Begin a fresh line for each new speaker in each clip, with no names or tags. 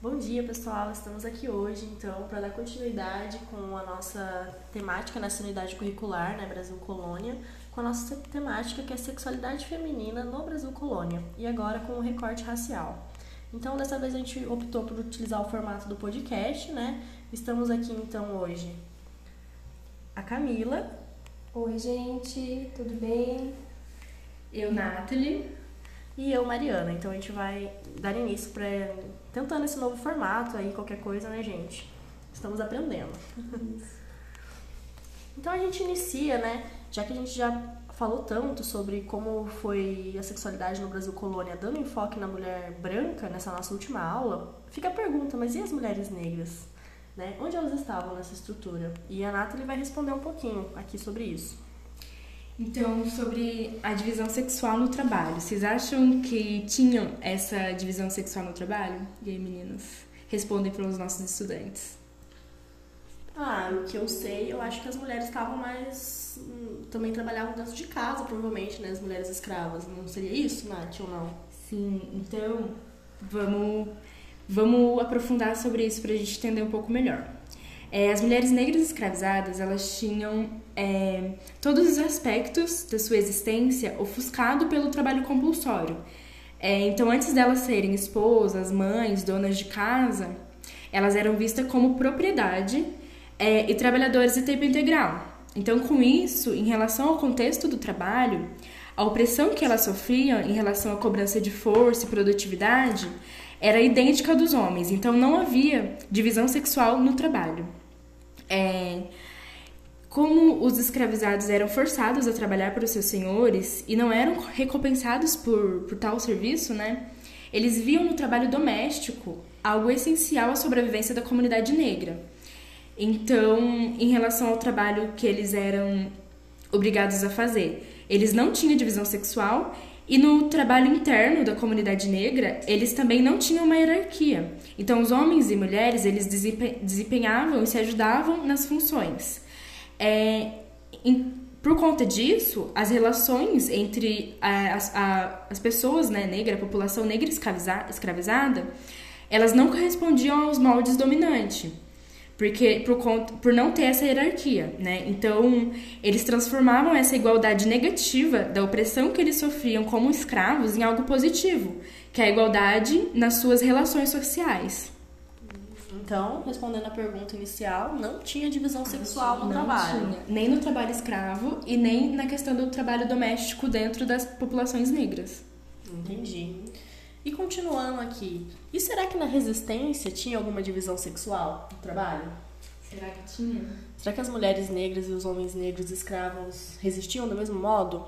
Bom dia, pessoal. Estamos aqui hoje, então, para dar continuidade com a nossa temática nessa unidade curricular, né, Brasil Colônia, com a nossa temática que é sexualidade feminina no Brasil Colônia, e agora com o recorte racial. Então, dessa vez a gente optou por utilizar o formato do podcast, né? Estamos aqui então hoje a Camila.
Oi, gente, tudo bem?
Eu, Nathalie.
E eu, Mariana. Então a gente vai dar início para tentando esse novo formato aí, qualquer coisa, né, gente? Estamos aprendendo. então a gente inicia, né? Já que a gente já falou tanto sobre como foi a sexualidade no Brasil colônia, dando enfoque na mulher branca nessa nossa última aula, fica a pergunta, mas e as mulheres negras? Né? Onde elas estavam nessa estrutura? E a Nathalie vai responder um pouquinho aqui sobre isso.
Então, sobre a divisão sexual no trabalho, vocês acham que tinham essa divisão sexual no trabalho? E aí, meninas, respondem para os nossos estudantes.
Ah, o que eu sei, eu acho que as mulheres estavam mais. Hum, também trabalhavam dentro de casa, provavelmente, né? As mulheres escravas. Não seria isso, Nath, ou não?
Sim, então vamos Vamos aprofundar sobre isso para a gente entender um pouco melhor. É, as mulheres negras escravizadas, elas tinham é, todos os aspectos da sua existência ofuscado pelo trabalho compulsório. É, então, antes delas serem esposas, mães, donas de casa, elas eram vistas como propriedade é, e trabalhadoras de tempo integral. Então, com isso, em relação ao contexto do trabalho, a opressão que elas sofriam em relação à cobrança de força e produtividade era idêntica à dos homens, então não havia divisão sexual no trabalho. É, como os escravizados eram forçados a trabalhar para os seus senhores e não eram recompensados por, por tal serviço, né? Eles viam no trabalho doméstico algo essencial à sobrevivência da comunidade negra. Então, em relação ao trabalho que eles eram obrigados a fazer, eles não tinham divisão sexual e no trabalho interno da comunidade negra, eles também não tinham uma hierarquia. Então, os homens e mulheres, eles desempenhavam e se ajudavam nas funções. É, em, por conta disso, as relações entre as, a, as pessoas né, negras, a população negra escravizada, elas não correspondiam aos moldes dominantes porque por, conta, por não ter essa hierarquia, né? Então, eles transformavam essa igualdade negativa da opressão que eles sofriam como escravos em algo positivo, que é a igualdade nas suas relações sociais.
Então, respondendo à pergunta inicial, não tinha divisão sexual no não trabalho. Tinha.
Nem no trabalho escravo e nem na questão do trabalho doméstico dentro das populações negras.
Entendi. E continuando aqui, e será que na resistência tinha alguma divisão sexual no trabalho?
Será que tinha?
Será que as mulheres negras e os homens negros escravos resistiam do mesmo modo?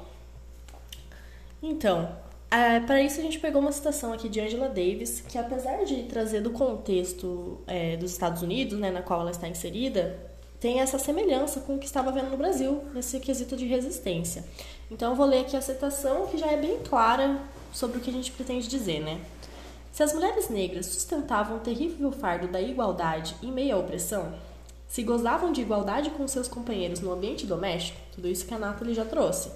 Então, é, para isso a gente pegou uma citação aqui de Angela Davis, que apesar de trazer do contexto é, dos Estados Unidos, né, na qual ela está inserida, tem essa semelhança com o que estava vendo no Brasil, nesse quesito de resistência. Então eu vou ler aqui a citação, que já é bem clara sobre o que a gente pretende dizer, né? Se as mulheres negras sustentavam o terrível fardo da igualdade em meio à opressão, se gozavam de igualdade com seus companheiros no ambiente doméstico, tudo isso que a Nathalie já trouxe.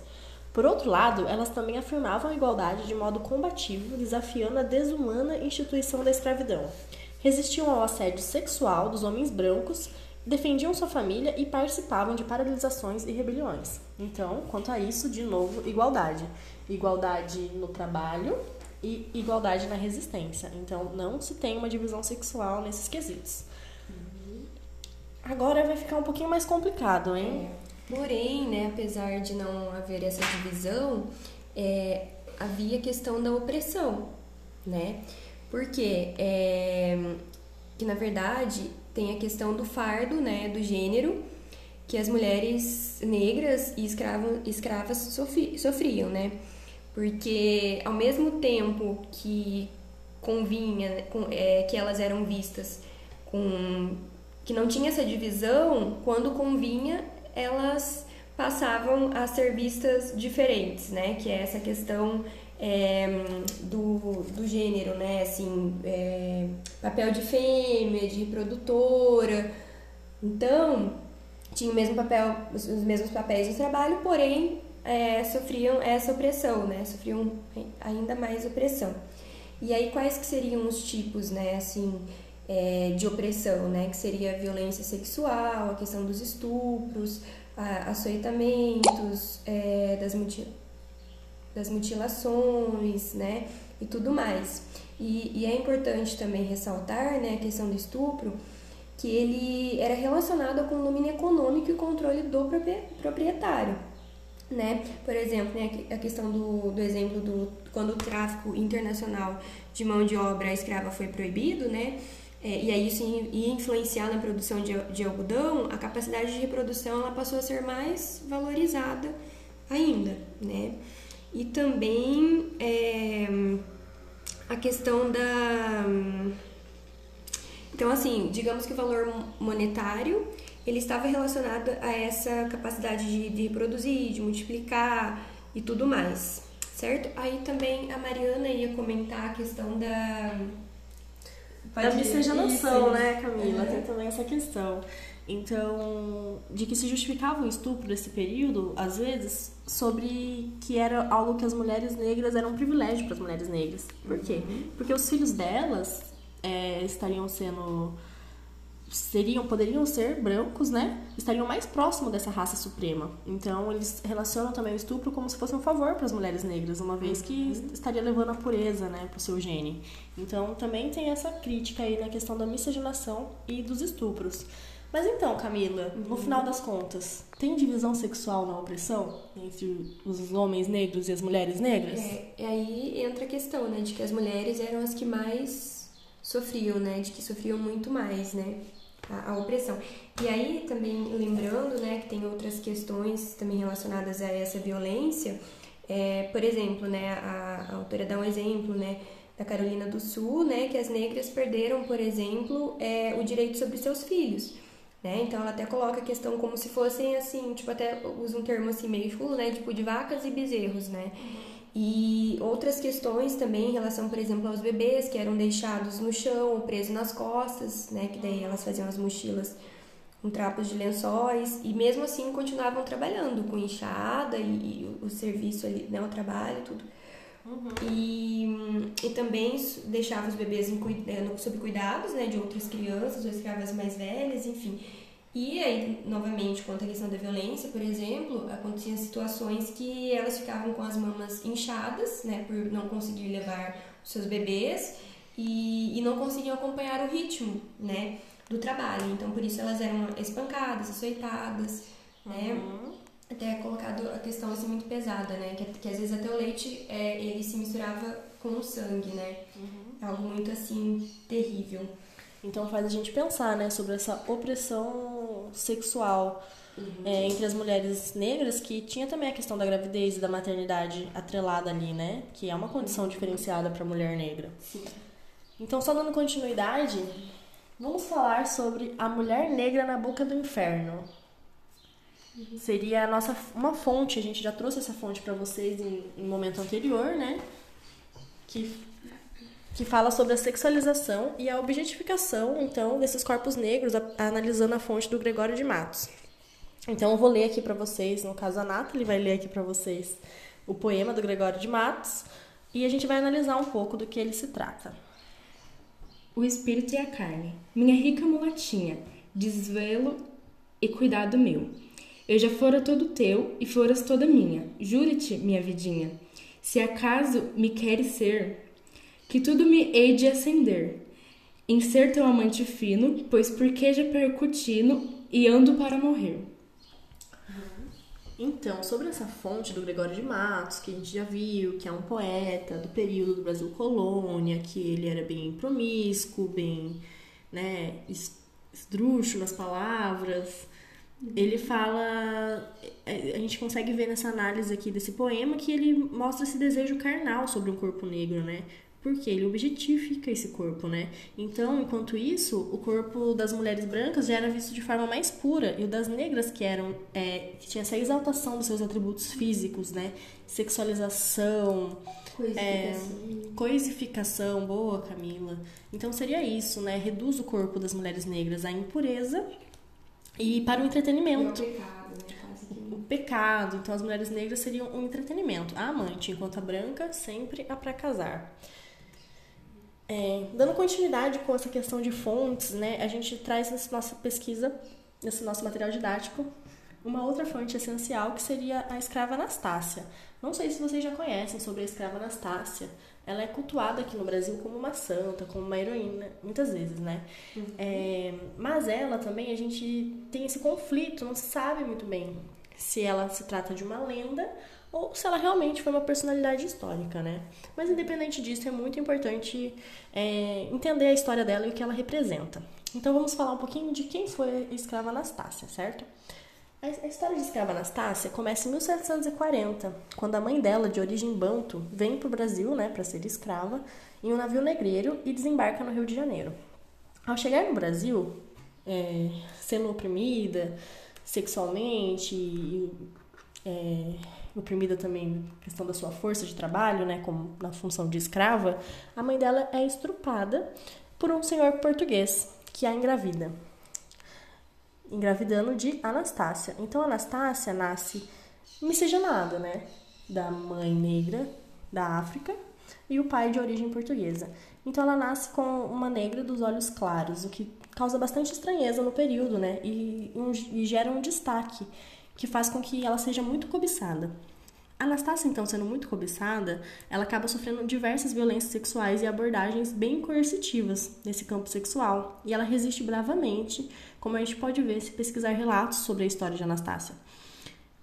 Por outro lado, elas também afirmavam a igualdade de modo combativo, desafiando a desumana instituição da escravidão. Resistiam ao assédio sexual dos homens brancos, defendiam sua família e participavam de paralisações e rebeliões. Então, quanto a isso, de novo, igualdade igualdade no trabalho e igualdade na resistência. Então, não se tem uma divisão sexual nesses quesitos. Agora vai ficar um pouquinho mais complicado, hein?
É. Porém, né, apesar de não haver essa divisão, é, havia a questão da opressão, né? Porque é, que na verdade tem a questão do fardo, né, do gênero, que as mulheres negras e escravo, escravas sofri, sofriam, né? porque ao mesmo tempo que convinha com, é, que elas eram vistas com que não tinha essa divisão, quando convinha elas passavam a ser vistas diferentes, né? Que é essa questão é, do, do gênero, né? Assim, é, papel de fêmea, de reprodutora. Então, tinha o mesmo papel, os mesmos papéis no trabalho, porém é, sofriam essa opressão, né? Sofriam ainda mais opressão. E aí quais que seriam os tipos, né? Assim, é, de opressão, né? Que seria a violência sexual, a questão dos estupros, a, açoitamentos, é, das, muti das mutilações, né? E tudo mais. E, e, é importante também ressaltar, né, a questão do estupro, que ele era relacionado com o domínio econômico e controle do proprietário. Né? Por exemplo, né, a questão do, do exemplo do quando o tráfico internacional de mão de obra escrava foi proibido, né? É, e aí isso ia influenciar na produção de, de algodão, a capacidade de reprodução ela passou a ser mais valorizada ainda, né? E também é, a questão da então, assim, digamos que o valor monetário ele estava relacionado a essa capacidade de, de reproduzir, de multiplicar e tudo mais, certo? Aí também a Mariana ia comentar a questão da
da miscigenação, né, Camila? Tem também essa questão. Então, de que se justificava o estupro desse período, às vezes, sobre que era algo que as mulheres negras eram um privilégio para as mulheres negras. Por quê? Uhum. Porque os filhos delas é, estariam sendo seriam poderiam ser brancos, né? Estariam mais próximo dessa raça suprema. Então eles relacionam também o estupro como se fosse um favor para as mulheres negras, uma vez que uhum. estaria levando a pureza, né, para o seu gene. Então também tem essa crítica aí na questão da miscigenação e dos estupros. Mas então, Camila, uhum. no final das contas, tem divisão sexual na opressão entre os homens negros e as mulheres negras?
É, e aí entra a questão, né, de que as mulheres eram as que mais sofriam, né? De que sofriam muito mais, né? A, a, opressão. E aí também lembrando, né, que tem outras questões também relacionadas a essa violência. É, por exemplo, né, a, a autora dá um exemplo, né, da Carolina do Sul, né, que as negras perderam, por exemplo, é, o direito sobre seus filhos. Né? Então ela até coloca a questão como se fossem assim, tipo, até usa um termo assim meio chulo, né? Tipo de vacas e bezerros, né? E outras questões também em relação, por exemplo, aos bebês que eram deixados no chão ou presos nas costas, né? Que daí elas faziam as mochilas com trapos de lençóis e mesmo assim continuavam trabalhando com enxada e, e o serviço ali, né? O trabalho tudo. Uhum. E, e também deixava os bebês em, eh, sob cuidados né, de outras crianças ou escravas mais velhas, enfim. E aí, novamente, quanto à questão da violência, por exemplo, aconteciam situações que elas ficavam com as mamas inchadas, né, por não conseguir levar os seus bebês e, e não conseguiam acompanhar o ritmo, né, do trabalho. Então, por isso elas eram espancadas, açoitadas, né. Uhum. Até colocado a questão assim muito pesada, né, que, que às vezes até o leite é, ele se misturava com o sangue, né. Uhum. Algo muito assim terrível.
Então faz a gente pensar, né, sobre essa opressão sexual uhum. é, entre as mulheres negras, que tinha também a questão da gravidez e da maternidade atrelada ali, né, que é uma condição diferenciada para a mulher negra. Sim. Então, só dando continuidade, vamos falar sobre a mulher negra na boca do inferno. Uhum. Seria a nossa uma fonte, a gente já trouxe essa fonte para vocês em, em momento anterior, né? Que que fala sobre a sexualização e a objetificação, então, desses corpos negros, a, analisando a fonte do Gregório de Matos. Então, eu vou ler aqui para vocês, no caso a Nathalie vai ler aqui para vocês o poema do Gregório de Matos e a gente vai analisar um pouco do que ele se trata.
O espírito e a carne, minha rica mulatinha, desvelo e cuidado meu. Eu já fora todo teu e foras toda minha. Jure-te, minha vidinha, se acaso me queres ser, que tudo me hei de acender, em ser teu amante fino, pois porque já percutino e ando para morrer.
Então, sobre essa fonte do Gregório de Matos, que a gente já viu, que é um poeta do período do Brasil colônia, que ele era bem promíscuo, bem, né, esdrúxulo nas palavras, ele fala, é, a gente consegue ver nessa análise aqui desse poema que ele mostra esse desejo carnal sobre o corpo negro, né? porque ele objetifica esse corpo, né? Então, enquanto isso, o corpo das mulheres brancas já era visto de forma mais pura e o das negras que eram é, que tinha essa exaltação dos seus atributos físicos, né? Sexualização, coisificação. É, coisificação, boa, Camila. Então seria isso, né? Reduz o corpo das mulheres negras à impureza e para o entretenimento.
E o pecado, né?
o pecado. Então, as mulheres negras seriam um entretenimento. A amante, enquanto a branca, sempre a para casar. É, dando continuidade com essa questão de fontes, né, a gente traz nessa nossa pesquisa, nesse nosso material didático, uma outra fonte essencial que seria a escrava Anastácia. Não sei se vocês já conhecem sobre a escrava Anastácia. Ela é cultuada aqui no Brasil como uma santa, como uma heroína, muitas vezes, né? Uhum. É, mas ela também, a gente tem esse conflito, não se sabe muito bem se ela se trata de uma lenda ou se ela realmente foi uma personalidade histórica, né? Mas independente disso, é muito importante é, entender a história dela e o que ela representa. Então vamos falar um pouquinho de quem foi a escrava Anastácia, certo? A história de escrava Anastácia começa em 1740, quando a mãe dela, de origem banto, vem para o Brasil, né, para ser escrava, em um navio negreiro e desembarca no Rio de Janeiro. Ao chegar no Brasil, é, sendo oprimida sexualmente e é, oprimida também questão da sua força de trabalho, né, como na função de escrava, a mãe dela é estrupada por um senhor português que a engravida. Engravidando de Anastácia. Então Anastácia nasce miscigenada, né, da mãe negra da África e o pai de origem portuguesa. Então ela nasce com uma negra dos olhos claros, o que causa bastante estranheza no período, né? E, e gera um destaque que faz com que ela seja muito cobiçada. Anastácia, então, sendo muito cobiçada, ela acaba sofrendo diversas violências sexuais e abordagens bem coercitivas nesse campo sexual, e ela resiste bravamente, como a gente pode ver se pesquisar relatos sobre a história de Anastácia.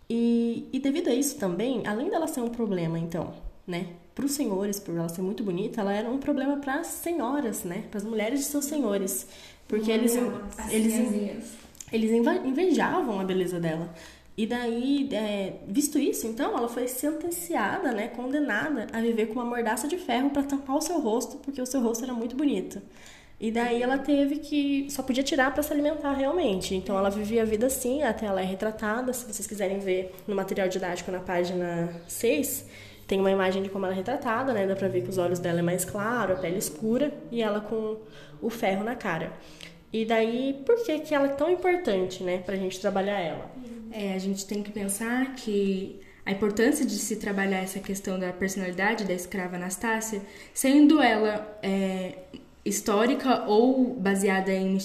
E, e devido a isso também, além dela ser um problema, então, né, para os senhores, por ela ser muito bonita, ela era um problema para as senhoras, né, para as mulheres de seus senhores, porque eles, eles, eles invejavam a beleza dela. E daí, é, visto isso, então, ela foi sentenciada, né, condenada a viver com uma mordaça de ferro para tampar o seu rosto, porque o seu rosto era muito bonito. E daí ela teve que só podia tirar para se alimentar realmente. Então ela vivia a vida assim, até ela é retratada, se vocês quiserem ver no material didático na página 6, tem uma imagem de como ela é retratada, né? Dá para ver que os olhos dela é mais claro, a pele escura e ela com o ferro na cara. E daí, por que que ela é tão importante, né, pra gente trabalhar ela?
É, a gente tem que pensar que a importância de se trabalhar essa questão da personalidade da escrava Anastácia, sendo ela é, histórica ou baseada em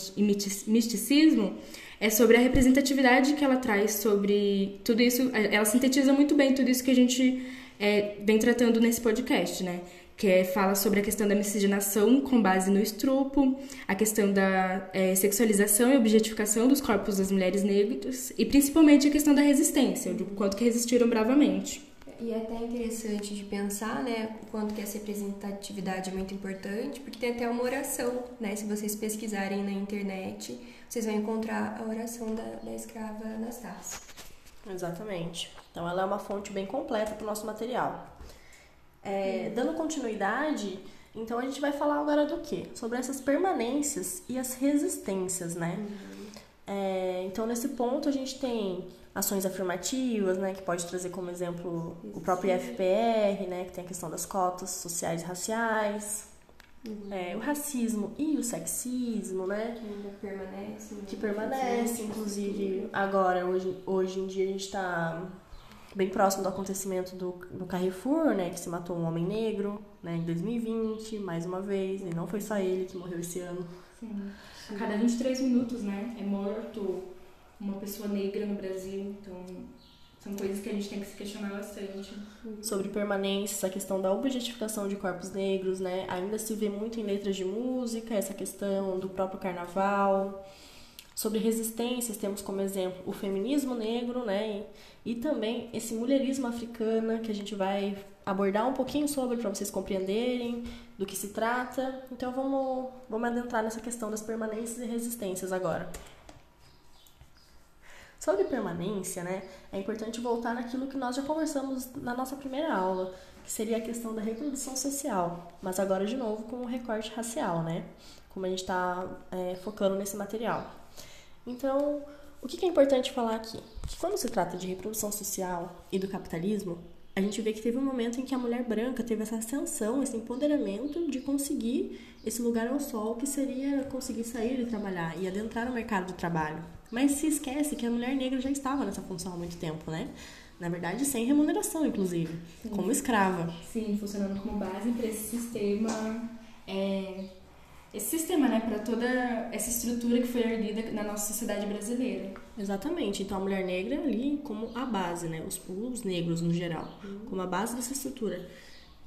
misticismo, é sobre a representatividade que ela traz sobre tudo isso. Ela sintetiza muito bem tudo isso que a gente é, vem tratando nesse podcast, né? que é, fala sobre a questão da miscigenação com base no estrupo, a questão da é, sexualização e objetificação dos corpos das mulheres negras e principalmente a questão da resistência, do quanto que resistiram bravamente.
E é até interessante de pensar, né, o quanto que essa representatividade é muito importante, porque tem até uma oração, né, se vocês pesquisarem na internet, vocês vão encontrar a oração da, da escrava Anastácia.
Exatamente. Então ela é uma fonte bem completa para o nosso material. É, dando continuidade, então a gente vai falar agora do quê? Sobre essas permanências e as resistências, né? Uhum. É, então nesse ponto a gente tem ações afirmativas, né, que pode trazer como exemplo o próprio IFPR, né, que tem a questão das cotas sociais e raciais, uhum. é, o racismo e o sexismo, né,
que ainda permanece, né?
que permanece, inclusive agora hoje hoje em dia a gente está bem próximo do acontecimento do, do Carrefour, né, que se matou um homem negro, né, em 2020, mais uma vez, e não foi só ele que morreu esse ano.
Sim. A cada 23 minutos, né, é morto uma pessoa negra no Brasil, então são coisas que a gente tem que se questionar bastante.
Sobre permanência, essa questão da objetificação de corpos negros, né, ainda se vê muito em letras de música, essa questão do próprio carnaval. Sobre resistências, temos como exemplo o feminismo negro, né? E, e também esse mulherismo africano, que a gente vai abordar um pouquinho sobre para vocês compreenderem do que se trata. Então vamos, vamos adentrar nessa questão das permanências e resistências agora. Sobre permanência, né, é importante voltar naquilo que nós já conversamos na nossa primeira aula, que seria a questão da reprodução social, mas agora de novo com o recorte racial, né, como a gente está é, focando nesse material. Então, o que é importante falar aqui? Que quando se trata de reprodução social e do capitalismo, a gente vê que teve um momento em que a mulher branca teve essa ascensão, esse empoderamento de conseguir esse lugar ao sol, que seria conseguir sair e trabalhar e adentrar no mercado de trabalho. Mas se esquece que a mulher negra já estava nessa função há muito tempo, né? Na verdade, sem remuneração, inclusive, Sim. como escrava.
Sim, funcionando como base para esse sistema é, esse sistema, né, para toda essa estrutura que foi erguida na nossa sociedade brasileira.
Exatamente. Então a mulher negra ali como a base, né, os, os negros no geral, uhum. como a base dessa estrutura.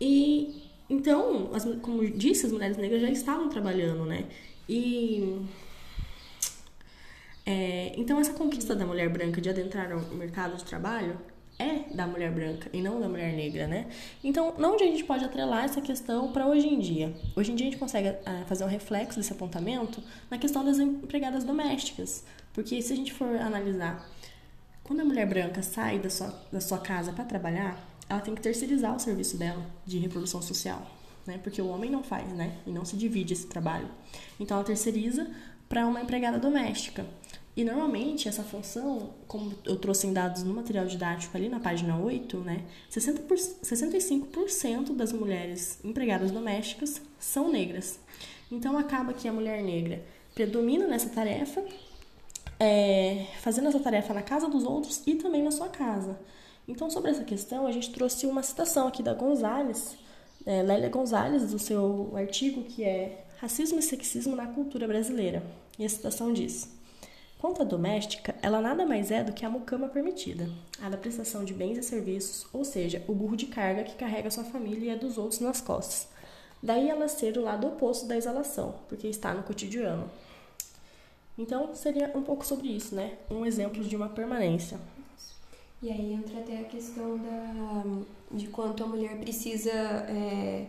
E então, as, como disse, as mulheres negras já estavam trabalhando, né? E é, então essa conquista da mulher branca de adentrar no mercado de trabalho é da mulher branca e não da mulher negra, né? Então, onde a gente pode atrelar essa questão para hoje em dia? Hoje em dia a gente consegue uh, fazer um reflexo desse apontamento na questão das empregadas domésticas, porque se a gente for analisar, quando a mulher branca sai da sua, da sua casa para trabalhar, ela tem que terceirizar o serviço dela de reprodução social, né? Porque o homem não faz, né? E não se divide esse trabalho. Então ela terceiriza para uma empregada doméstica. E normalmente essa função, como eu trouxe em dados no material didático ali na página 8, né, 60 por, 65% das mulheres empregadas domésticas são negras. Então acaba que a mulher negra predomina nessa tarefa, é, fazendo essa tarefa na casa dos outros e também na sua casa. Então, sobre essa questão, a gente trouxe uma citação aqui da Gonzalez, é, Lélia Gonzalez, do seu artigo que é Racismo e Sexismo na Cultura Brasileira. E a citação diz. Conta doméstica, ela nada mais é do que a mucama permitida, a da prestação de bens e serviços, ou seja, o burro de carga que carrega sua família e a dos outros nas costas. Daí ela ser o lado oposto da exalação, porque está no cotidiano. Então, seria um pouco sobre isso, né? Um exemplo de uma permanência.
E aí entra até a questão da, de quanto a mulher precisa é,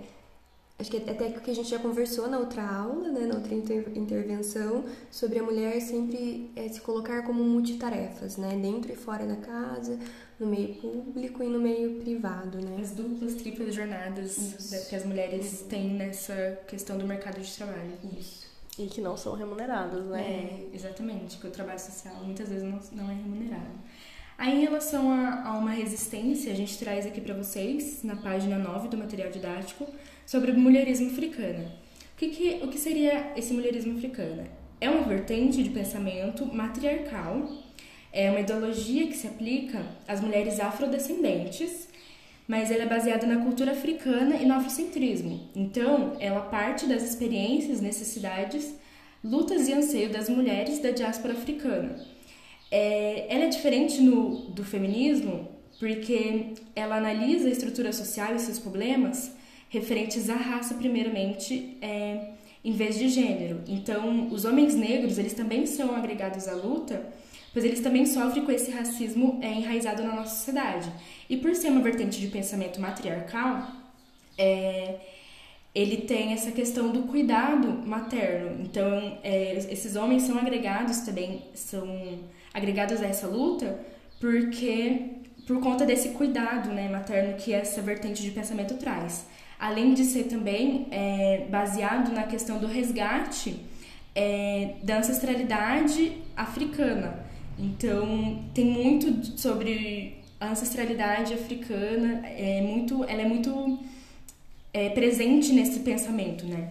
acho que até que a gente já conversou na outra aula, né, na outra inter intervenção, sobre a mulher sempre é, se colocar como multitarefas, né, dentro e fora da casa, no meio público e no meio privado, né.
As duplas, triplas jornadas Isso. que as mulheres uhum. têm nessa questão do mercado de trabalho.
Isso.
E que não são remuneradas, né?
É, exatamente, que o trabalho social muitas vezes não, não é remunerado. Aí, em relação a, a uma resistência, a gente traz aqui para vocês, na página 9 do material didático, sobre o mulherismo africano. O que, que, o que seria esse mulherismo africano? É uma vertente de pensamento matriarcal, é uma ideologia que se aplica às mulheres afrodescendentes, mas ela é baseada na cultura africana e no afrocentrismo. Então, ela parte das experiências, necessidades, lutas e anseio das mulheres da diáspora africana. É, ela é diferente no, do feminismo porque ela analisa a estrutura social e seus problemas referentes à raça, primeiramente, é, em vez de gênero. Então, os homens negros, eles também são agregados à luta, pois eles também sofrem com esse racismo é, enraizado na nossa sociedade. E por ser uma vertente de pensamento matriarcal, é, ele tem essa questão do cuidado materno. Então, é, esses homens são agregados também, são agregados a essa luta, porque por conta desse cuidado né, materno que essa vertente de pensamento traz além de ser também é, baseado na questão do resgate é, da ancestralidade africana. Então, tem muito sobre a ancestralidade africana, é muito, ela é muito é, presente nesse pensamento, né?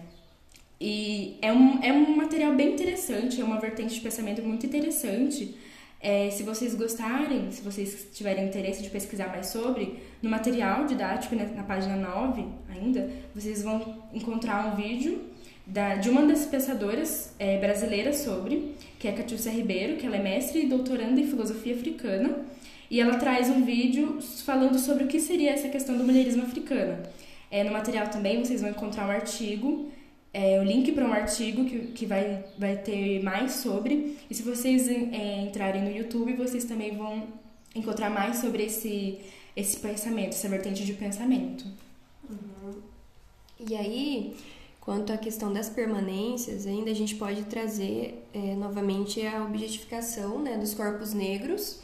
E é um, é um material bem interessante, é uma vertente de pensamento muito interessante, é, se vocês gostarem, se vocês tiverem interesse de pesquisar mais sobre, no material didático, né, na página 9 ainda, vocês vão encontrar um vídeo da, de uma das pensadoras é, brasileiras sobre, que é Catiúcia Ribeiro, que ela é mestre e doutoranda em filosofia africana, e ela traz um vídeo falando sobre o que seria essa questão do mulherismo africano. É, no material também vocês vão encontrar um artigo é, o link para um artigo que, que vai, vai ter mais sobre. E se vocês é, entrarem no YouTube, vocês também vão encontrar mais sobre esse, esse pensamento, essa vertente de pensamento.
Uhum. E aí, quanto à questão das permanências, ainda a gente pode trazer é, novamente a objetificação né, dos corpos negros,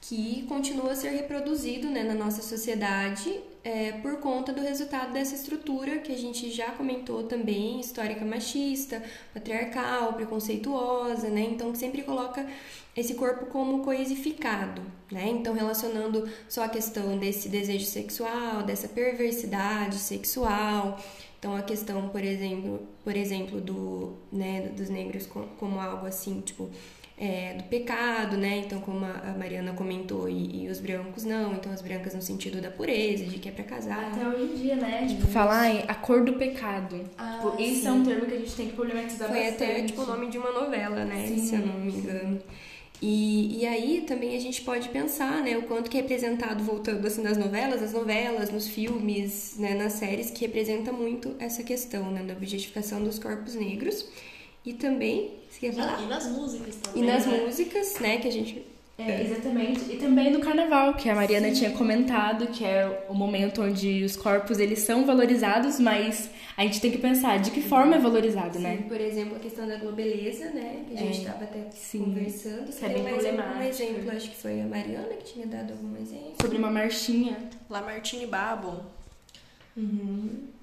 que continua a ser reproduzido né, na nossa sociedade é, por conta do resultado dessa estrutura que a gente já comentou também, histórica machista, patriarcal, preconceituosa, né? Então, sempre coloca esse corpo como coisificado, né? Então, relacionando só a questão desse desejo sexual, dessa perversidade sexual, Então a questão, por exemplo, por exemplo do, né, dos negros como algo assim, tipo, é, do pecado, né? Então, como a Mariana comentou, e, e, os brancos não, então as brancas no sentido da pureza, de que é pra casar.
Até hoje em dia, né? Tipo, falar a cor do pecado. Ah, tipo, esse é um termo que a gente tem que problematizar
Foi
bastante.
até tipo o nome de uma novela, né? Sim, se eu não me engano. E, e aí também a gente pode pensar, né, o quanto que é representado, voltando assim nas novelas, nas novelas, nos filmes, né, nas séries, que representa muito essa questão, né, da objetificação dos corpos negros. E também, você quer falar?
E nas músicas também.
E nas
né?
músicas, né, que a gente
é, exatamente. E também no carnaval, que a Mariana Sim. tinha comentado, que é o momento onde os corpos eles são valorizados, mas a gente tem que pensar de que forma é valorizado, né?
Sim, né? Por exemplo, a questão da globeleza, né? Que a gente estava é. até Sim. conversando.
Você é bem problemático.
Um exemplo, acho que foi a Mariana que tinha dado algum exemplo.
Sobre uma marchinha.
Lamartine Babo.
Uhum.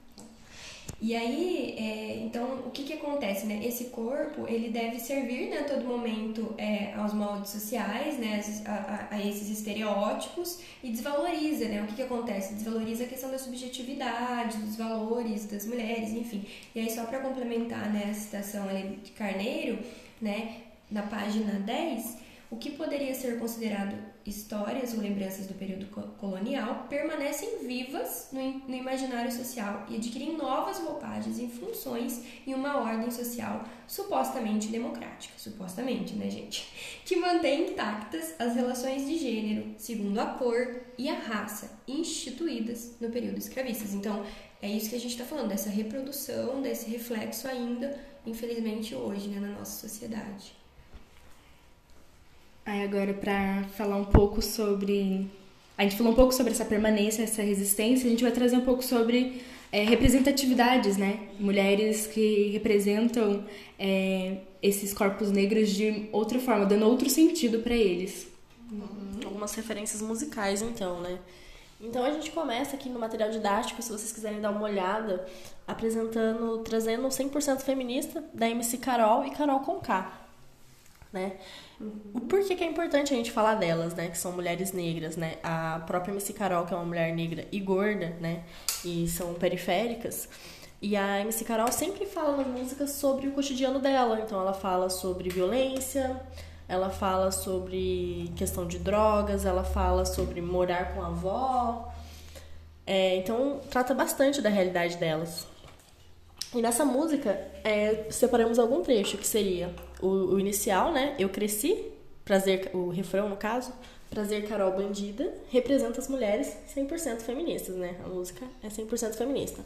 E aí, é, então, o que que acontece, né? Esse corpo, ele deve servir, né, a todo momento é, aos moldes sociais, né, a, a, a, esses estereótipos e desvaloriza, né? O que que acontece? Desvaloriza a questão da subjetividade, dos valores das mulheres, enfim. E aí, só para complementar, né, a citação ali de Carneiro, né, na página 10, o que poderia ser considerado histórias ou lembranças do período colonial permanecem vivas no, imaginário social e adquirem novas roupagens e funções em uma ordem social supostamente democrática, supostamente, né, gente? Que mantém intactas as relações de gênero segundo a cor e a raça instituídas no período escravista. Então, é isso que a gente está falando, dessa reprodução, desse reflexo ainda, infelizmente, hoje, né, na nossa sociedade.
Aí agora para falar um pouco sobre a gente falou um pouco sobre essa permanência, essa resistência, a gente vai trazer um pouco sobre é, representatividades, né? Mulheres que representam é, esses corpos negros de outra forma, dando outro sentido para eles.
Uhum. Algumas referências musicais, então, né? Então a gente começa aqui no material didático, se vocês quiserem dar uma olhada, apresentando, trazendo 100% feminista da MC Carol e Carol Conká, né? O porquê que é importante a gente falar delas, né? Que são mulheres negras, né? A própria MC Carol, que é uma mulher negra e gorda, né? E são periféricas. E a MC Carol sempre fala nas músicas sobre o cotidiano dela. Então ela fala sobre violência, ela fala sobre questão de drogas, ela fala sobre morar com a avó. É, então trata bastante da realidade delas. E nessa música, é, separamos algum trecho, que seria o, o, inicial, né? Eu cresci, prazer, o refrão no caso, prazer Carol Bandida, representa as mulheres 100% feministas, né? A música é 100% feminista.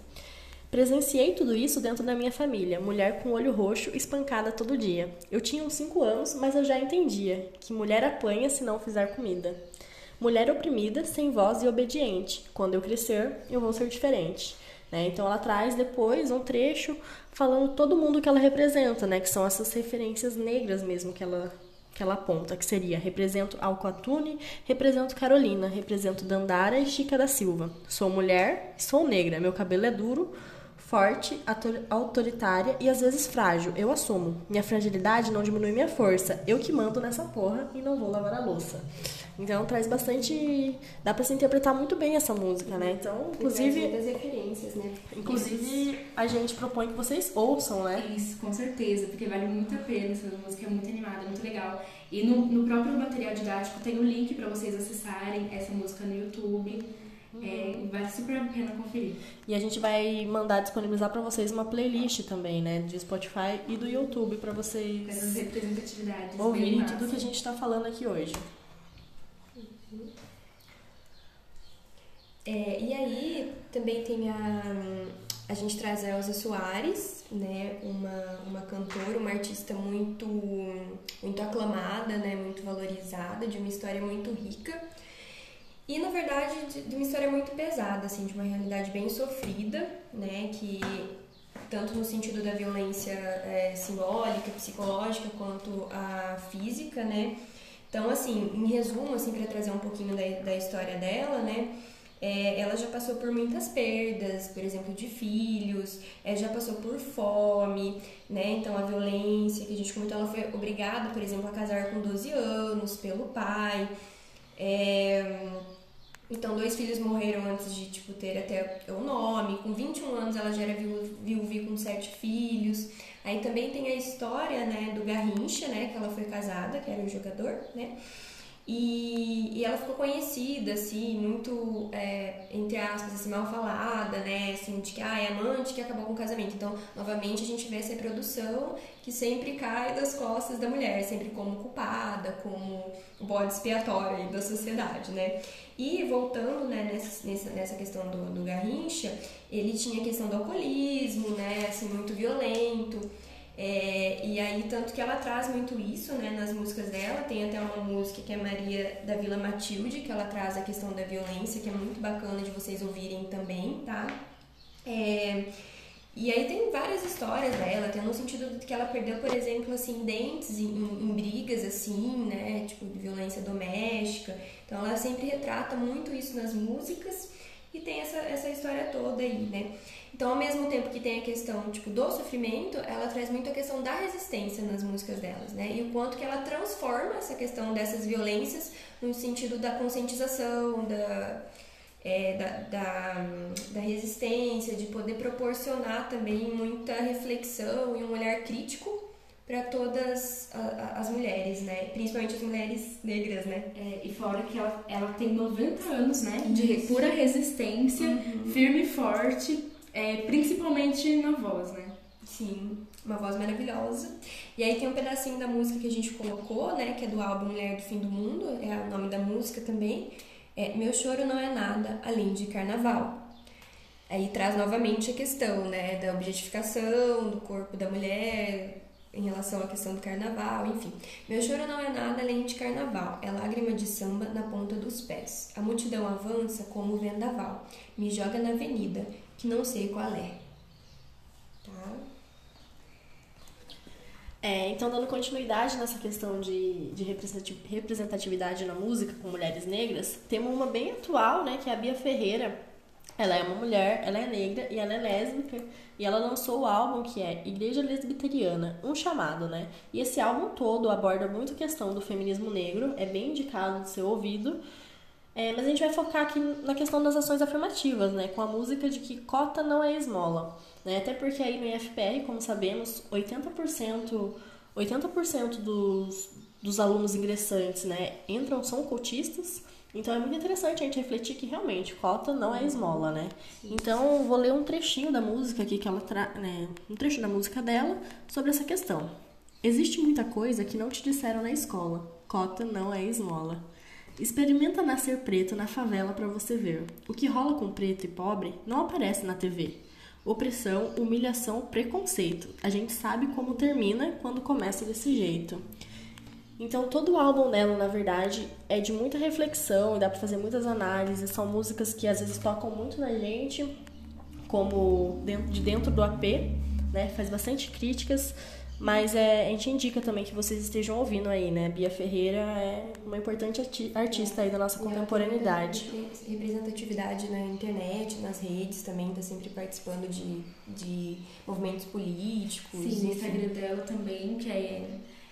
Presenciei tudo isso dentro da minha família, mulher com olho roxo, espancada todo dia. Eu tinha uns 5 anos, mas eu já entendia que mulher apanha se não fizer comida. Mulher oprimida, sem voz e obediente. Quando eu crescer, eu vou ser diferente. Né? Então ela traz depois um trecho falando todo mundo que ela representa, né? que são essas referências negras mesmo que ela, que ela aponta, que seria represento Alcoatune, represento Carolina, represento Dandara e Chica da Silva. Sou mulher, sou negra, meu cabelo é duro, forte, autoritária e às vezes frágil. Eu assumo. Minha fragilidade não diminui minha força. Eu que mando nessa porra e não vou lavar a louça. Então traz bastante. Dá pra se interpretar muito bem essa música, né? Então, inclusive.
muitas referências, né?
Inclusive, a gente propõe que vocês ouçam, né?
Isso, com certeza, porque vale muito a pena. Essa música é muito animada, muito legal. E no, no próprio material didático tem o um link para vocês acessarem essa música no YouTube. Uhum. É, vale super a pena conferir.
E a gente vai mandar disponibilizar para vocês uma playlist também, né? De Spotify e do YouTube para vocês.
Essas representatividades.
Ouvirem tudo que a gente está falando aqui hoje.
É, e aí também tem a. A gente traz a Elza Soares, né? Uma, uma cantora, uma artista muito, muito aclamada, né? Muito valorizada, de uma história muito rica. E, na verdade, de, de uma história muito pesada, assim, de uma realidade bem sofrida, né? Que tanto no sentido da violência é, simbólica, psicológica, quanto a física, né? Então, assim, em resumo, assim, para trazer um pouquinho da, da história dela, né? É, ela já passou por muitas perdas, por exemplo, de filhos, é, já passou por fome, né? Então a violência que a gente comentou, ela foi obrigada, por exemplo, a casar com 12 anos pelo pai. É, Então, dois filhos morreram antes de, tipo, ter até o nome. Com 21 anos, ela já era viúva com sete filhos. Aí também tem a história, né, do Garrincha, né, que ela foi casada, que era o jogador, né? E, e ela ficou conhecida, assim, muito, é, entre aspas, assim, mal falada, né? Assim, de que ah, é amante que acabou com o casamento. Então, novamente, a gente vê essa reprodução que sempre cai das costas da mulher, sempre como culpada, como bode expiatório da sociedade, né? E voltando né, nessa, nessa questão do, do Garrincha, ele tinha a questão do alcoolismo, né? Assim, muito violento. É, e aí, tanto que ela traz muito isso né, nas músicas dela. Tem até uma música que é Maria da Vila Matilde, que ela traz a questão da violência, que é muito bacana de vocês ouvirem também, tá? É, e aí tem várias histórias dela, tem no sentido de que ela perdeu, por exemplo, assim, dentes em, em, brigas, assim, né? Tipo, de violência doméstica. Então ela sempre retrata muito isso nas músicas e tem essa, essa história toda aí, né? Então, ao mesmo tempo que tem a questão tipo do sofrimento, ela traz muito a questão da resistência nas músicas delas, né? E o quanto que ela transforma essa questão dessas violências no sentido da conscientização, da, é, da, da, da, resistência, de poder proporcionar também muita reflexão e um olhar crítico para todas as mulheres, né? Principalmente as mulheres negras, né?
É, e fora que ela, ela tem 90 anos, né? De pura resistência, uhum. firme e forte é, principalmente na voz, né?
Sim, uma voz maravilhosa. E aí tem um pedacinho da música que a gente colocou, né? Que é do álbum Mulher do Fim do Mundo, é o nome da música também. É Meu Choro Não É Nada Além de Carnaval. Aí traz novamente a questão, né? Da objetificação do corpo da mulher, em relação à questão do carnaval, enfim. Meu choro não é nada além de carnaval, é lágrima de samba na ponta dos pés. A multidão avança como o vendaval, me joga na avenida, que não sei qual é. Tá?
É, então, dando continuidade nessa questão de, de representatividade na música com mulheres negras, temos uma bem atual, né, que é a Bia Ferreira. Ela é uma mulher, ela é negra e ela é lésbica. E ela lançou o álbum que é Igreja Lesbiteriana, um chamado, né? E esse álbum todo aborda muito a questão do feminismo negro, é bem indicado de ser ouvido. É, mas a gente vai focar aqui na questão das ações afirmativas, né? Com a música de que cota não é esmola. Né? Até porque aí no IFPR, como sabemos, 80%, 80% dos, dos alunos ingressantes né, entram, são cotistas. Então é muito interessante a gente refletir que realmente cota não é esmola, né? Então vou ler um trechinho da música aqui que ela traz, né, um trecho da música dela sobre essa questão. Existe muita coisa que não te disseram na escola. Cota não é esmola. Experimenta nascer preto na favela para você ver. O que rola com preto e pobre não aparece na TV. Opressão, humilhação, preconceito. A gente sabe como termina quando começa desse jeito. Então, todo o álbum dela, na verdade, é de muita reflexão e dá para fazer muitas análises. São músicas que às vezes tocam muito na gente, como de dentro do AP, né? Faz bastante críticas mas é, a gente indica também que vocês estejam ouvindo aí, né? Bia Ferreira é uma importante artista aí da nossa contemporaneidade.
Representatividade na internet, nas redes também, tá sempre participando de, de movimentos políticos.
Sim, o Instagram dela também, que é,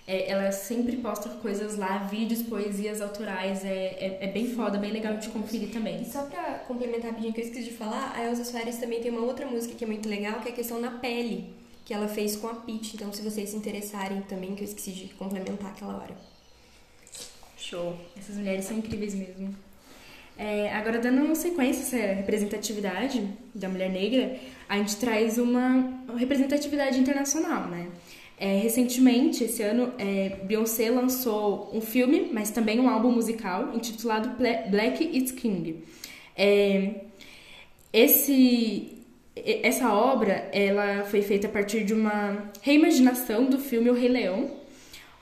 é, ela sempre posta coisas lá, vídeos, poesias autorais, é, é, é, bem foda, bem legal de conferir também.
E só pra complementar rapidinho que eu esqueci de falar, a Elza Soares também tem uma outra música que é muito legal, que é a questão na pele que ela fez com a Peach. Então, se vocês se interessarem também, que eu esqueci de complementar aquela hora.
Show. Essas mulheres são incríveis mesmo. É, agora, dando sequência a essa representatividade da mulher negra, a gente traz uma representatividade internacional, né? É, recentemente, esse ano, é, Beyoncé lançou um filme, mas também um álbum musical intitulado Black It's King. É, esse essa obra ela foi feita a partir de uma reimaginação do filme O Rei Leão,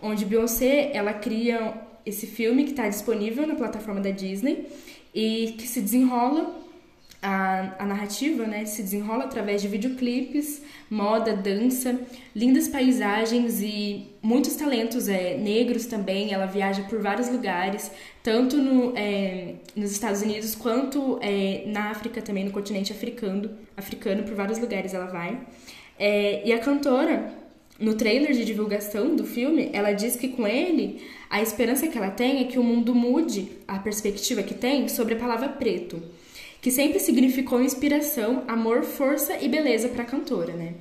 onde Beyoncé ela cria esse filme que está disponível na plataforma da Disney e que se desenrola a, a narrativa, né, se desenrola através de videoclipes, moda, dança, lindas paisagens e muitos talentos é, negros também. Ela viaja por vários lugares, tanto no, é, nos Estados Unidos quanto é, na África também, no continente africano, africano, por vários lugares ela vai. É, e a cantora, no trailer de divulgação do filme, ela diz que com ele, a esperança que ela tem é que o mundo mude a perspectiva que tem sobre a palavra preto, que sempre significou inspiração, amor, força e beleza para a cantora, né?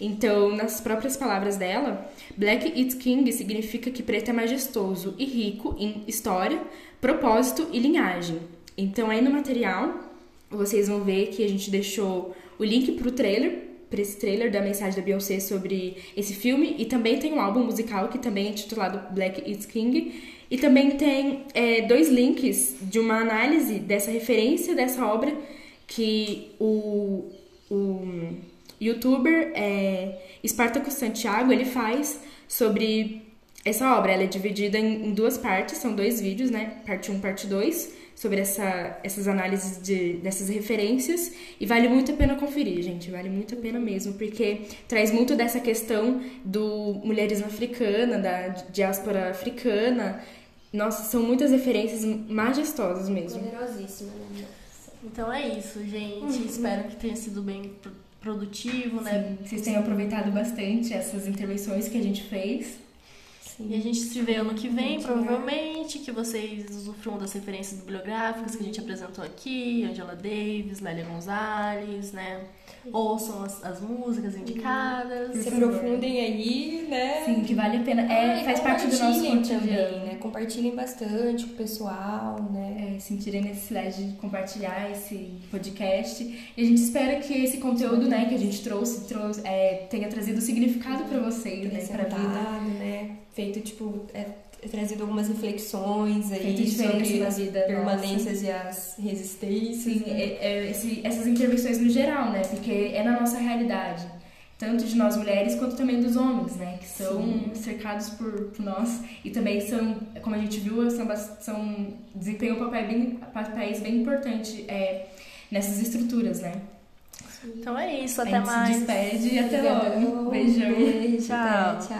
Então, nas próprias palavras dela, Black It's King significa que preto é majestoso e rico em história, propósito e linhagem. Então, aí no material, vocês vão ver que a gente deixou o link pro trailer, para esse trailer da mensagem da Beyoncé sobre esse filme, e também tem um álbum musical que também é titulado Black It's King, e também tem é, dois links de uma análise dessa referência dessa obra que o, o youtuber é, Spartacus Santiago ele faz sobre essa obra. Ela é dividida em, em duas partes, são dois vídeos, né? Parte 1 um, parte 2, sobre essa, essas análises de, dessas referências. E vale muito a pena conferir, gente. Vale muito a pena mesmo, porque traz muito dessa questão do mulherismo africana, da diáspora africana. Nossa, são muitas referências majestosas mesmo.
Poderosíssima, né?
Então é isso, gente. Uhum. Espero que tenha sido bem produtivo, né?
Sim, vocês tenham aproveitado bastante essas intervenções que a gente fez.
Sim. E a gente se vê ano que vem, provavelmente, que vocês usufruam das referências bibliográficas que a gente apresentou aqui, Angela Davis, Lélia Gonzalez, né? Ouçam as, as músicas indicadas.
Se aprofundem aí, né?
Sim, que vale a pena. É, faz parte do nosso cotidiano.
também, né? Compartilhem bastante com o pessoal, né?
É, sentirem necessidade de compartilhar esse podcast. E a gente espera que esse conteúdo, né, que a gente trouxe, trouxe é, tenha trazido significado para vocês, né? Pra vida.
né? Feito, tipo, é, trazido algumas reflexões aí
sobre as vida
permanências nossa. e as resistências.
Sim, né? é, é, esse, essas intervenções no geral, né? Porque é na nossa realidade. Tanto de nós mulheres quanto também dos homens, né? Que são Sim. cercados por, por, nós e também são, como a gente viu, são, são desempenham um papel bem, papéis bem importante é, nessas estruturas, né?
Então é isso, até mais.
Se despede e até logo.
Beijão. Beijo,
tchau.
tchau.